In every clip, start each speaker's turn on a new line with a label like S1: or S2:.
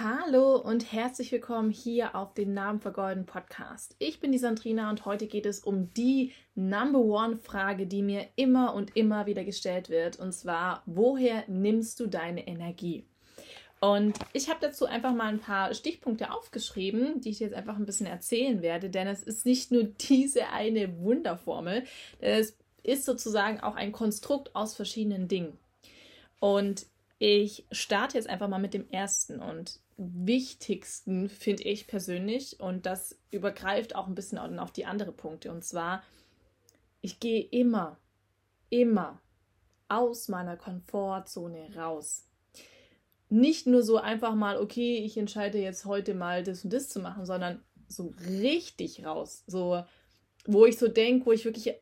S1: Hallo und herzlich willkommen hier auf dem Namen vergolden Podcast. Ich bin die Sandrina und heute geht es um die Number One Frage, die mir immer und immer wieder gestellt wird. Und zwar, woher nimmst du deine Energie? Und ich habe dazu einfach mal ein paar Stichpunkte aufgeschrieben, die ich jetzt einfach ein bisschen erzählen werde, denn es ist nicht nur diese eine Wunderformel, es ist sozusagen auch ein Konstrukt aus verschiedenen Dingen. Und ich starte jetzt einfach mal mit dem ersten und wichtigsten, finde ich persönlich, und das übergreift auch ein bisschen auf die anderen Punkte. Und zwar, ich gehe immer, immer aus meiner Komfortzone raus. Nicht nur so einfach mal, okay, ich entscheide jetzt heute mal das und das zu machen, sondern so richtig raus. So, wo ich so denke, wo ich wirklich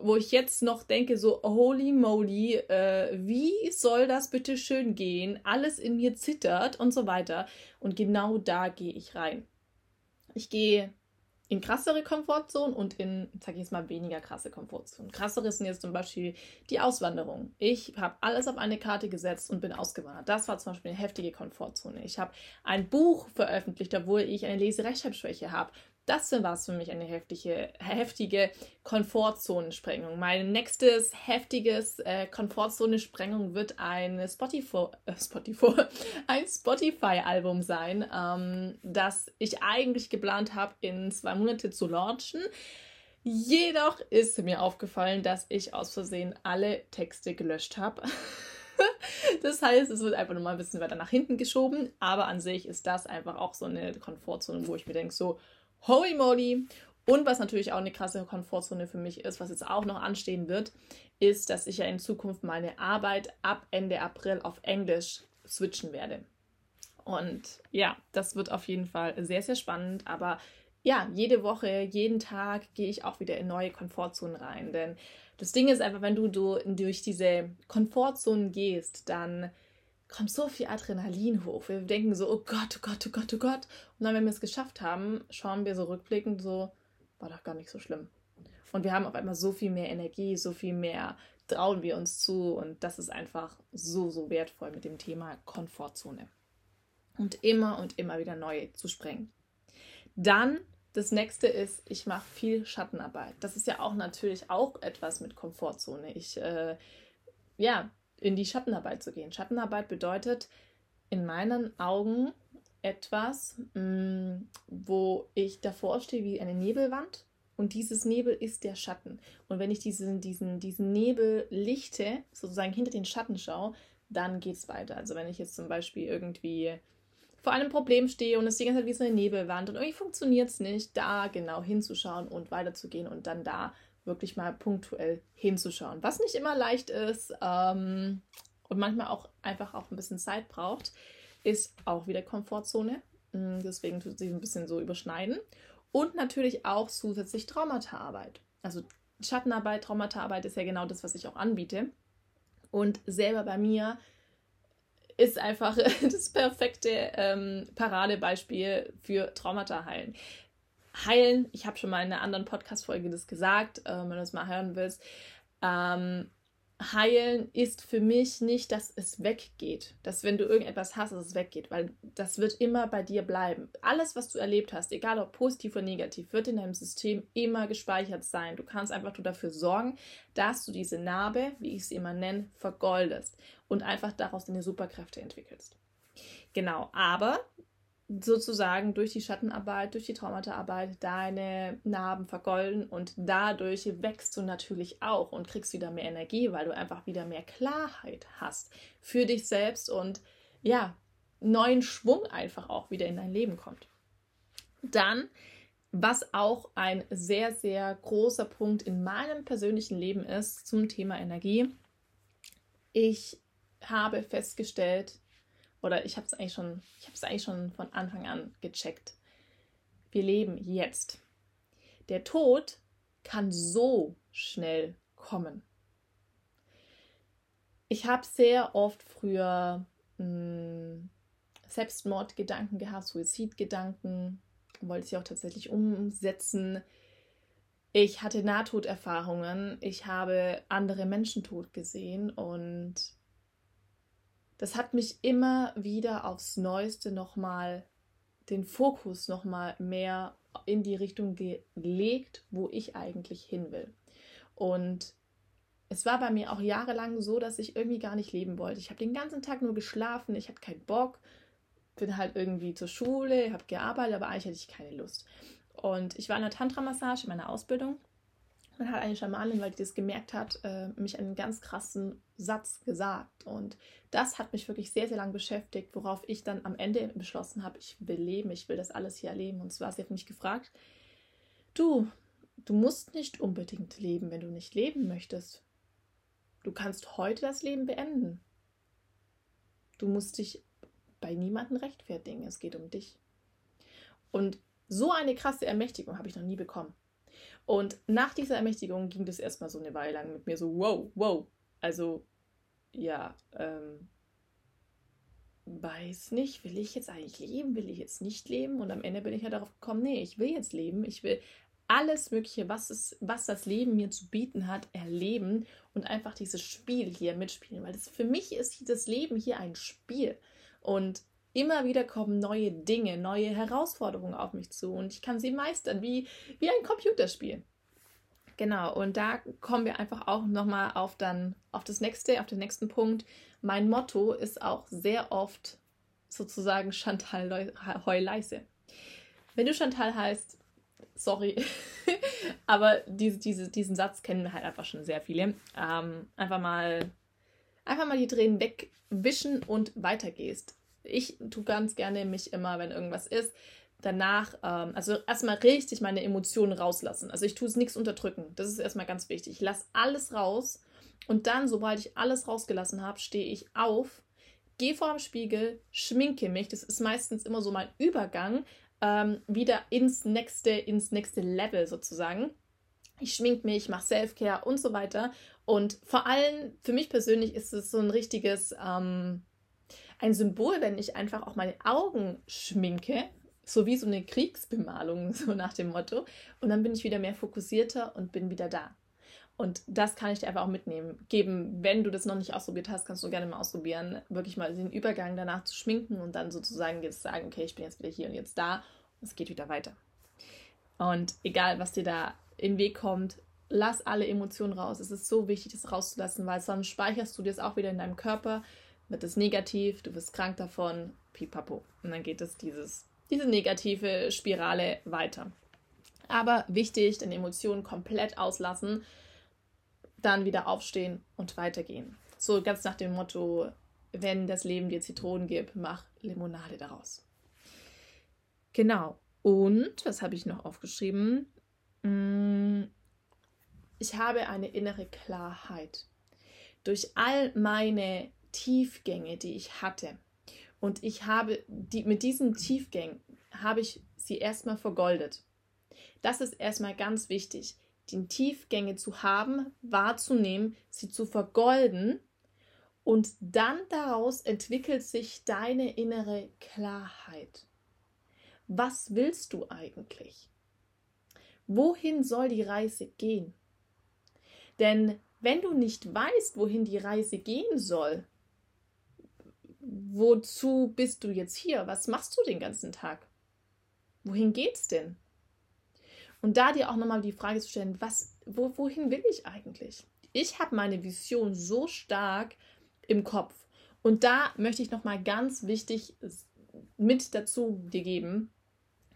S1: wo ich jetzt noch denke, so, holy moly, äh, wie soll das bitte schön gehen? Alles in mir zittert und so weiter. Und genau da gehe ich rein. Ich gehe in krassere Komfortzonen und in, sag ich jetzt mal, weniger krasse Komfortzonen. Krassere sind jetzt zum Beispiel die Auswanderung. Ich habe alles auf eine Karte gesetzt und bin ausgewandert. Das war zum Beispiel eine heftige Komfortzone. Ich habe ein Buch veröffentlicht, obwohl ich eine Leserechtschreibschwäche habe. Das war für mich eine heftige, heftige Komfortzonensprengung. Mein nächstes heftiges äh, Komfortzone-Sprengung wird ein Spotify, äh, Spotify, ein Spotify-Album sein, ähm, das ich eigentlich geplant habe, in zwei Monate zu launchen. Jedoch ist mir aufgefallen, dass ich aus Versehen alle Texte gelöscht habe. Das heißt, es wird einfach nochmal ein bisschen weiter nach hinten geschoben, aber an sich ist das einfach auch so eine Komfortzone, wo ich mir denke, so, Holy moly! Und was natürlich auch eine krasse Komfortzone für mich ist, was jetzt auch noch anstehen wird, ist, dass ich ja in Zukunft meine Arbeit ab Ende April auf Englisch switchen werde. Und ja, das wird auf jeden Fall sehr, sehr spannend. Aber ja, jede Woche, jeden Tag gehe ich auch wieder in neue Komfortzonen rein. Denn das Ding ist einfach, wenn du, du durch diese Komfortzonen gehst, dann kommt so viel Adrenalin hoch. Wir denken so, oh Gott, oh Gott, oh Gott, oh Gott. Und dann, wenn wir es geschafft haben, schauen wir so rückblickend so, war doch gar nicht so schlimm. Und wir haben auf einmal so viel mehr Energie, so viel mehr trauen wir uns zu. Und das ist einfach so, so wertvoll mit dem Thema Komfortzone. Und immer und immer wieder neu zu sprengen. Dann das nächste ist, ich mache viel Schattenarbeit. Das ist ja auch natürlich auch etwas mit Komfortzone. Ich, äh, ja, in die Schattenarbeit zu gehen. Schattenarbeit bedeutet in meinen Augen etwas, mh, mm, wo ich davor stehe wie eine Nebelwand und dieses Nebel ist der Schatten. Und wenn ich diesen, diesen, diesen Nebel lichte, sozusagen hinter den Schatten schaue, dann geht es weiter. Also wenn ich jetzt zum Beispiel irgendwie vor einem Problem stehe und es die ganze Zeit wie so eine Nebelwand und irgendwie funktioniert es nicht, da genau hinzuschauen und weiterzugehen und dann da wirklich mal punktuell hinzuschauen. Was nicht immer leicht ist ähm, und manchmal auch einfach auch ein bisschen Zeit braucht, ist auch wieder Komfortzone. Mm, deswegen tut sich ein bisschen so überschneiden. Und natürlich auch zusätzlich Traumataarbeit. Also Schattenarbeit, Traumataarbeit ist ja genau das, was ich auch anbiete. Und selber bei mir ist einfach das perfekte ähm, Paradebeispiel für Traumata heilen heilen. Ich habe schon mal in einer anderen Podcast-Folge das gesagt, äh, wenn du es mal hören willst. Ähm, heilen ist für mich nicht, dass es weggeht. Dass wenn du irgendetwas hast, dass es weggeht, weil das wird immer bei dir bleiben. Alles, was du erlebt hast, egal ob positiv oder negativ, wird in deinem System immer gespeichert sein. Du kannst einfach nur dafür sorgen, dass du diese Narbe, wie ich sie immer nenne, vergoldest und einfach daraus deine Superkräfte entwickelst. Genau, aber sozusagen durch die Schattenarbeit, durch die Traumataarbeit deine Narben vergolden und dadurch wächst du natürlich auch und kriegst wieder mehr Energie, weil du einfach wieder mehr Klarheit hast für dich selbst und ja, neuen Schwung einfach auch wieder in dein Leben kommt. Dann, was auch ein sehr, sehr großer Punkt in meinem persönlichen Leben ist zum Thema Energie, ich habe festgestellt, oder ich habe es eigentlich schon, ich habe es eigentlich schon von Anfang an gecheckt. Wir leben jetzt. Der Tod kann so schnell kommen. Ich habe sehr oft früher mh, hm, Selbstmordgedanken gehabt, Suizidgedanken, wollte sie auch tatsächlich umsetzen. Ich hatte Nahtoderfahrungen, ich habe andere Menschen tot gesehen und das hat mich immer wieder aufs Neueste nochmal den Fokus nochmal mehr in die Richtung gelegt, wo ich eigentlich hin will. Und es war bei mir auch jahrelang so, dass ich irgendwie gar nicht leben wollte. Ich habe den ganzen Tag nur geschlafen, ich hatte keinen Bock, bin halt irgendwie zur Schule, habe gearbeitet, aber eigentlich hatte ich keine Lust. Und ich war in der Tantra-Massage in meiner Ausbildung dann hat eine Schamanin, weil die das gemerkt hat, äh, mich einen ganz krassen Satz gesagt. Und das hat mich wirklich sehr, sehr lange beschäftigt, worauf ich dann am Ende beschlossen habe, ich will leben, ich will das alles hier erleben. Und zwar, sie hat mich gefragt, du, du musst nicht unbedingt leben, wenn du nicht leben möchtest. Du kannst heute das Leben beenden. Du musst dich bei niemandem rechtfertigen. Es geht um dich. Und so eine krasse Ermächtigung habe ich noch nie bekommen. Und nach dieser Ermächtigung ging das erstmal so eine Weile lang mit mir so, wow, wow. Also, ja, ähm, weiß nicht, will ich jetzt eigentlich leben, will ich jetzt nicht leben? Und am Ende bin ich ja darauf gekommen, nee, ich will jetzt leben, ich will alles Mögliche, was, es, was das Leben mir zu bieten hat, erleben und einfach dieses Spiel hier mitspielen. Weil das für mich ist das Leben hier ein Spiel. Und Immer wieder kommen neue Dinge, neue Herausforderungen auf mich zu und ich kann sie meistern, wie, wie ein Computerspiel. Genau, und da kommen wir einfach auch nochmal auf, auf das nächste, auf den nächsten Punkt. Mein Motto ist auch sehr oft sozusagen Chantal Heuleise. Wenn du Chantal heißt, sorry, aber diese, diese, diesen Satz kennen halt einfach schon sehr viele. Ähm, einfach mal einfach mal die Tränen wegwischen und weitergehst ich tue ganz gerne mich immer, wenn irgendwas ist, danach, ähm, also erstmal richtig meine Emotionen rauslassen. Also ich tue es nichts unterdrücken. Das ist erstmal ganz wichtig. Ich lasse alles raus und dann, sobald ich alles rausgelassen habe, stehe ich auf, gehe vor dem Spiegel, schminke mich. Das ist meistens immer so mein Übergang ähm, wieder ins nächste, ins nächste Level sozusagen. Ich schmink mich, mache Selfcare und so weiter. Und vor allem für mich persönlich ist es so ein richtiges ähm, ein Symbol, wenn ich einfach auch meine Augen schminke, so wie so eine Kriegsbemalung, so nach dem Motto. Und dann bin ich wieder mehr fokussierter und bin wieder da. Und das kann ich dir einfach auch mitnehmen. Geben, wenn du das noch nicht ausprobiert hast, kannst du gerne mal ausprobieren, wirklich mal den Übergang danach zu schminken und dann sozusagen jetzt sagen, okay, ich bin jetzt wieder hier und jetzt da und es geht wieder weiter. Und egal, was dir da im Weg kommt, lass alle Emotionen raus. Es ist so wichtig, das rauszulassen, weil sonst speicherst du das auch wieder in deinem Körper wird es negativ, du wirst krank davon, pipapo. Und dann geht es dieses, diese negative Spirale weiter. Aber wichtig, deine Emotionen komplett auslassen, dann wieder aufstehen und weitergehen. So ganz nach dem Motto, wenn das Leben dir Zitronen gibt, mach Limonade daraus. Genau. Und, was habe ich noch aufgeschrieben? Mm, ich habe eine innere Klarheit. Durch all meine Tiefgänge, die ich hatte. Und ich habe die, mit diesen Tiefgängen habe ich sie erstmal vergoldet. Das ist erstmal ganz wichtig, die Tiefgänge zu haben, wahrzunehmen, sie zu vergolden und dann daraus entwickelt sich deine innere Klarheit. Was willst du eigentlich? Wohin soll die Reise gehen? Denn wenn du nicht weißt, wohin die Reise gehen soll, wozu bist du jetzt hier? Was machst du den ganzen Tag? Wohin geht's denn? Und da dir auch nochmal die Frage zu stellen, was, wo, wohin will ich eigentlich? Ich habe meine Vision so stark im Kopf. Und da möchte ich nochmal ganz wichtig mit dazu dir geben,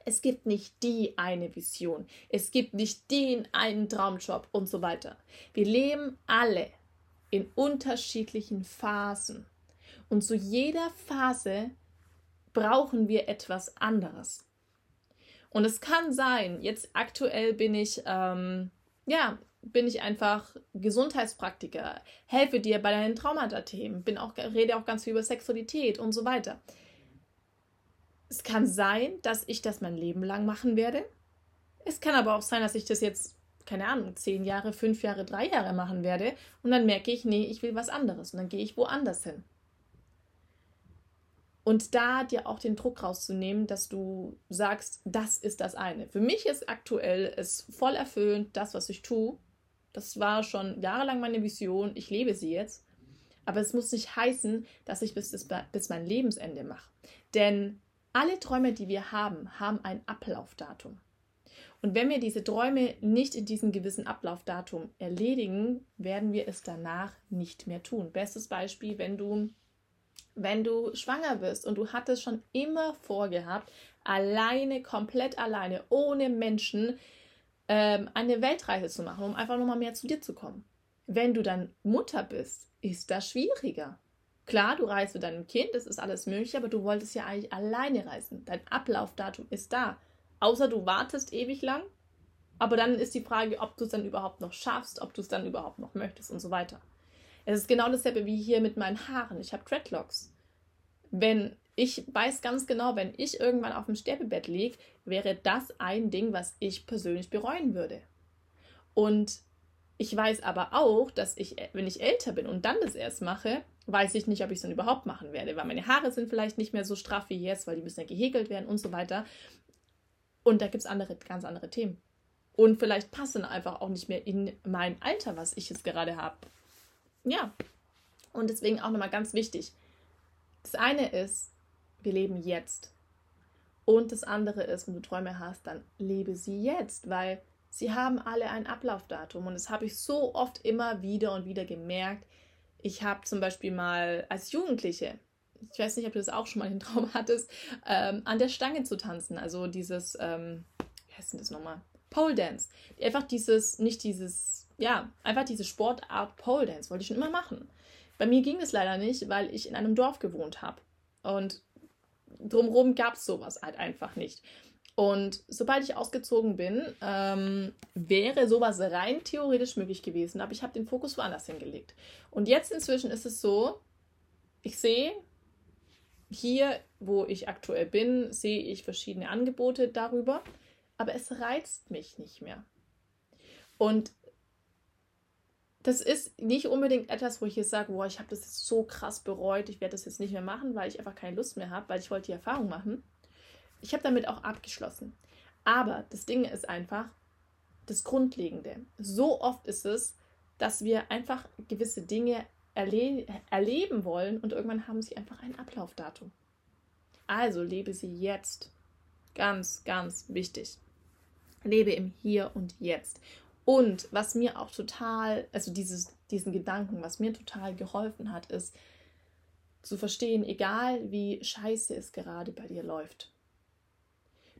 S1: es gibt nicht die eine Vision, es gibt nicht den einen Traumjob und so weiter. Wir leben alle in unterschiedlichen Phasen. Und zu jeder Phase brauchen wir etwas anderes. Und es kann sein, jetzt aktuell bin ich, ähm, ja, bin ich einfach Gesundheitspraktiker, helfe dir bei deinen Traumata-Themen, bin auch, rede auch ganz viel über Sexualität und so weiter. Es kann sein, dass ich das mein Leben lang machen werde. Es kann aber auch sein, dass ich das jetzt, keine Ahnung, zehn Jahre, fünf Jahre, drei Jahre machen werde und dann merke ich, nee, ich will was anderes und dann gehe ich woanders hin. Und da dir auch den Druck rauszunehmen, dass du sagst, das ist das eine. Für mich ist aktuell es voll erfüllend, das, was ich tue. Das war schon jahrelang meine Vision. Ich lebe sie jetzt. Aber es muss nicht heißen, dass ich bis, bis mein Lebensende mache. Denn alle Träume, die wir haben, haben ein Ablaufdatum. Und wenn wir diese Träume nicht in diesem gewissen Ablaufdatum erledigen, werden wir es danach nicht mehr tun. Bestes Beispiel, wenn du, wenn du schwanger bist und du hattest schon immer vorgehabt, alleine, komplett alleine, ohne Menschen, ähm, eine Weltreise zu machen, um einfach nochmal mehr zu dir zu kommen. Wenn du dann Mutter bist, ist das schwieriger. Klar, du reist mit deinem Kind, das ist alles möglich, aber du wolltest ja eigentlich alleine reisen. Dein Ablaufdatum ist da. Außer du wartest ewig lang. Aber dann ist die Frage, ob du es dann überhaupt noch schaffst, ob du es dann überhaupt noch möchtest und so weiter. Es ist genau dasselbe wie hier mit meinen Haaren. Ich habe Dreadlocks. Wenn ich weiß ganz genau, wenn ich irgendwann auf dem Sterbebett liege, wäre das ein Ding, was ich persönlich bereuen würde. Und ich weiß aber auch, dass ich, wenn ich älter bin und dann das erst mache, weiß ich nicht, ob ich es dann überhaupt machen werde, weil meine Haare sind vielleicht nicht mehr so straff wie jetzt, weil die müssen ja gehäkelt werden und so weiter. Und da gibt es andere, ganz andere Themen. Und vielleicht passen einfach auch nicht mehr in mein Alter, was ich jetzt gerade habe. Ja. Und deswegen auch nochmal ganz wichtig. Das eine ist, wir leben jetzt. Und das andere ist, wenn du Träume hast, dann lebe sie jetzt, weil sie haben alle ein Ablaufdatum. Und das habe ich so oft immer wieder und wieder gemerkt. Ich habe zum Beispiel mal als Jugendliche, ich weiß nicht, ob du das auch schon mal den Traum hattest, ähm, an der Stange zu tanzen. Also dieses, ähm, wie heißt denn das nochmal? Pole Dance. Einfach dieses, nicht dieses, ja, einfach diese Sportart Pole Dance wollte ich schon immer machen. Bei mir ging es leider nicht, weil ich in einem Dorf gewohnt habe. Und drumherum gab es sowas halt einfach nicht. Und sobald ich ausgezogen bin, ähm, wäre sowas rein theoretisch möglich gewesen, aber ich habe den Fokus woanders hingelegt. Und jetzt inzwischen ist es so, ich sehe hier, wo ich aktuell bin, sehe ich verschiedene Angebote darüber, aber es reizt mich nicht mehr. Und das ist nicht unbedingt etwas, wo ich jetzt sage, boah, ich habe das jetzt so krass bereut, ich werde das jetzt nicht mehr machen, weil ich einfach keine Lust mehr habe, weil ich wollte die Erfahrung machen. Ich habe damit auch abgeschlossen. Aber das Ding ist einfach das Grundlegende. So oft ist es, dass wir einfach gewisse Dinge erle erleben wollen und irgendwann haben sie einfach ein Ablaufdatum. Also lebe sie jetzt. Ganz, ganz wichtig. Lebe im Hier und Jetzt. Und was mir auch total, also dieses, diesen Gedanken, was mir total geholfen hat, ist zu verstehen, egal wie scheiße es gerade bei dir läuft,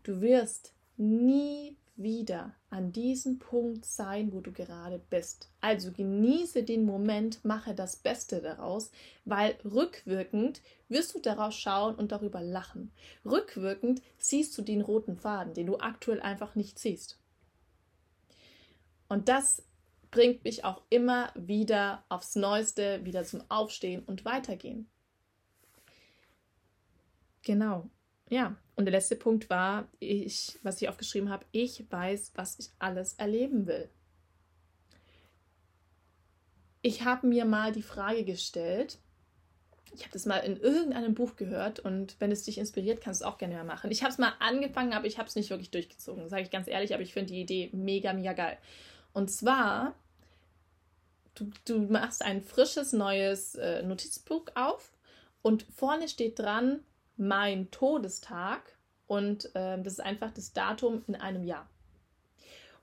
S1: du wirst nie wieder an diesem Punkt sein, wo du gerade bist. Also genieße den Moment, mache das Beste daraus, weil rückwirkend wirst du darauf schauen und darüber lachen. Rückwirkend siehst du den roten Faden, den du aktuell einfach nicht siehst. Und das bringt mich auch immer wieder aufs Neueste, wieder zum Aufstehen und Weitergehen. Genau. Ja, und der letzte Punkt war, ich, was ich aufgeschrieben habe, ich weiß, was ich alles erleben will. Ich habe mir mal die Frage gestellt, ich habe das mal in irgendeinem Buch gehört und wenn es dich inspiriert, kannst du es auch gerne mal machen. Ich habe es mal angefangen, aber ich habe es nicht wirklich durchgezogen, sage ich ganz ehrlich, aber ich finde die Idee mega, mega geil. Und zwar, du, du machst ein frisches, neues äh, Notizbuch auf und vorne steht dran, mein Todestag und äh, das ist einfach das Datum in einem Jahr.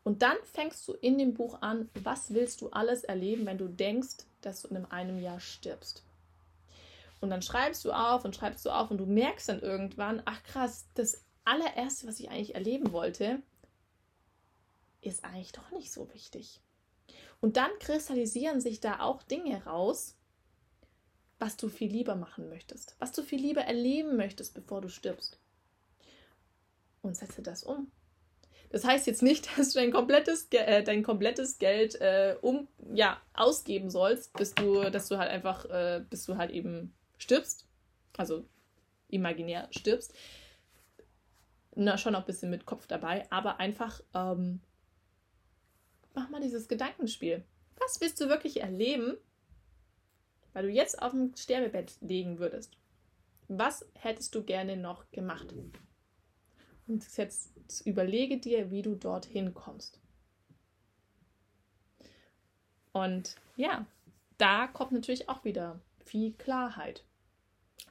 S1: Und dann fängst du in dem Buch an, was willst du alles erleben, wenn du denkst, dass du in einem Jahr stirbst. Und dann schreibst du auf und schreibst du auf und du merkst dann irgendwann, ach krass, das allererste, was ich eigentlich erleben wollte, ist eigentlich doch nicht so wichtig. Und dann kristallisieren sich da auch Dinge raus, was du viel lieber machen möchtest, was du viel lieber erleben möchtest, bevor du stirbst. Und setze das um. Das heißt jetzt nicht, dass du dein komplettes, äh, dein komplettes Geld äh, um, ja, ausgeben sollst, bis du, dass du halt einfach, äh, bis du halt eben stirbst. Also imaginär stirbst. Na, schon auch ein bisschen mit Kopf dabei, aber einfach ähm, mach mal dieses Gedankenspiel. Was willst du wirklich erleben, weil du jetzt auf dem Sterbebett liegen würdest? Was hättest du gerne noch gemacht? Und jetzt überlege dir, wie du dorthin kommst. Und ja, da kommt natürlich auch wieder viel Klarheit.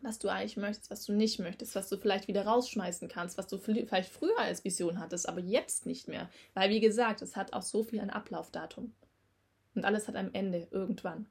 S1: Was du eigentlich möchtest, was du nicht möchtest, was du vielleicht wieder rausschmeißen kannst, was du vielleicht früher als Vision hattest, aber jetzt nicht mehr. Weil, wie gesagt, es hat auch so viel ein Ablaufdatum. Und alles hat ein Ende irgendwann.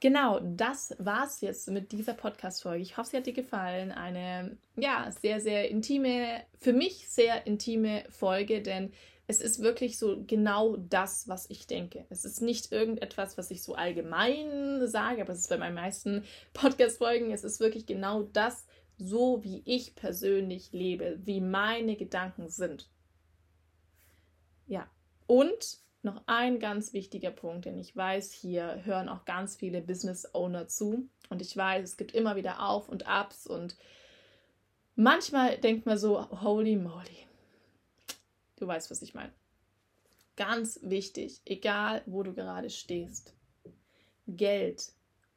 S1: Genau, das war's jetzt mit dieser Podcast-Folge. Ich hoffe, sie hat dir gefallen. Eine, ja, sehr, sehr intime, für mich sehr intime Folge, denn es ist wirklich so genau das, was ich denke. Es ist nicht irgendetwas, was ich so allgemein sage, aber es ist bei meinen meisten Podcast-Folgen, es ist wirklich genau das, so wie ich persönlich lebe, wie meine Gedanken sind. Ja, und noch ein ganz wichtiger Punkt, denn ich weiß, hier hören auch ganz viele Business Owner zu und ich weiß, es gibt immer wieder Auf und Abs und manchmal denkt man so, holy moly. Du weißt, was ich meine. Ganz wichtig, egal wo du gerade stehst. Geld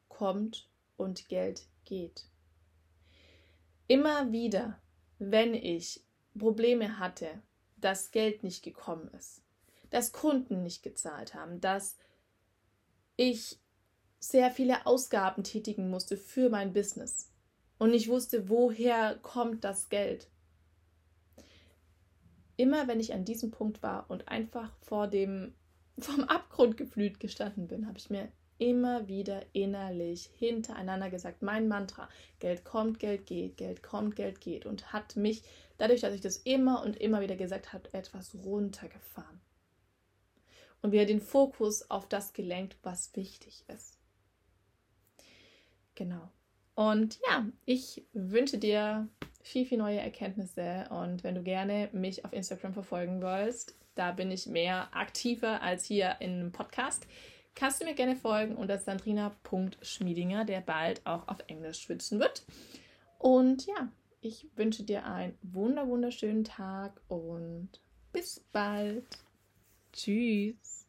S1: kommt und Geld geht. Immer wieder, wenn ich Probleme hatte, dass Geld nicht gekommen ist, dass Kunden nicht gezahlt haben, dass ich sehr viele Ausgaben tätigen musste für mein Business und ich wusste, woher kommt das Geld. Immer wenn ich an diesem Punkt war und einfach vor dem vom Abgrund gefühlt gestanden bin, habe ich mir immer wieder innerlich hintereinander gesagt, mein Mantra, Geld kommt, Geld geht, Geld kommt, Geld geht und hat mich dadurch, dass ich das immer und immer wieder gesagt habe, etwas runtergefahren und wieder den Fokus auf das gelenkt, was wichtig ist. Genau. Und ja, ich wünsche dir viel, viel neue Erkenntnisse und wenn du gerne mich auf Instagram verfolgen willst, da bin ich mehr aktiver als hier einem Podcast, kannst du mir gerne folgen unter sandrina.schmiedinger, der bald auch auf Englisch schwitzen wird. Und ja, ich wünsche dir einen wunder wunderschönen Tag und bis bald. Tschüss.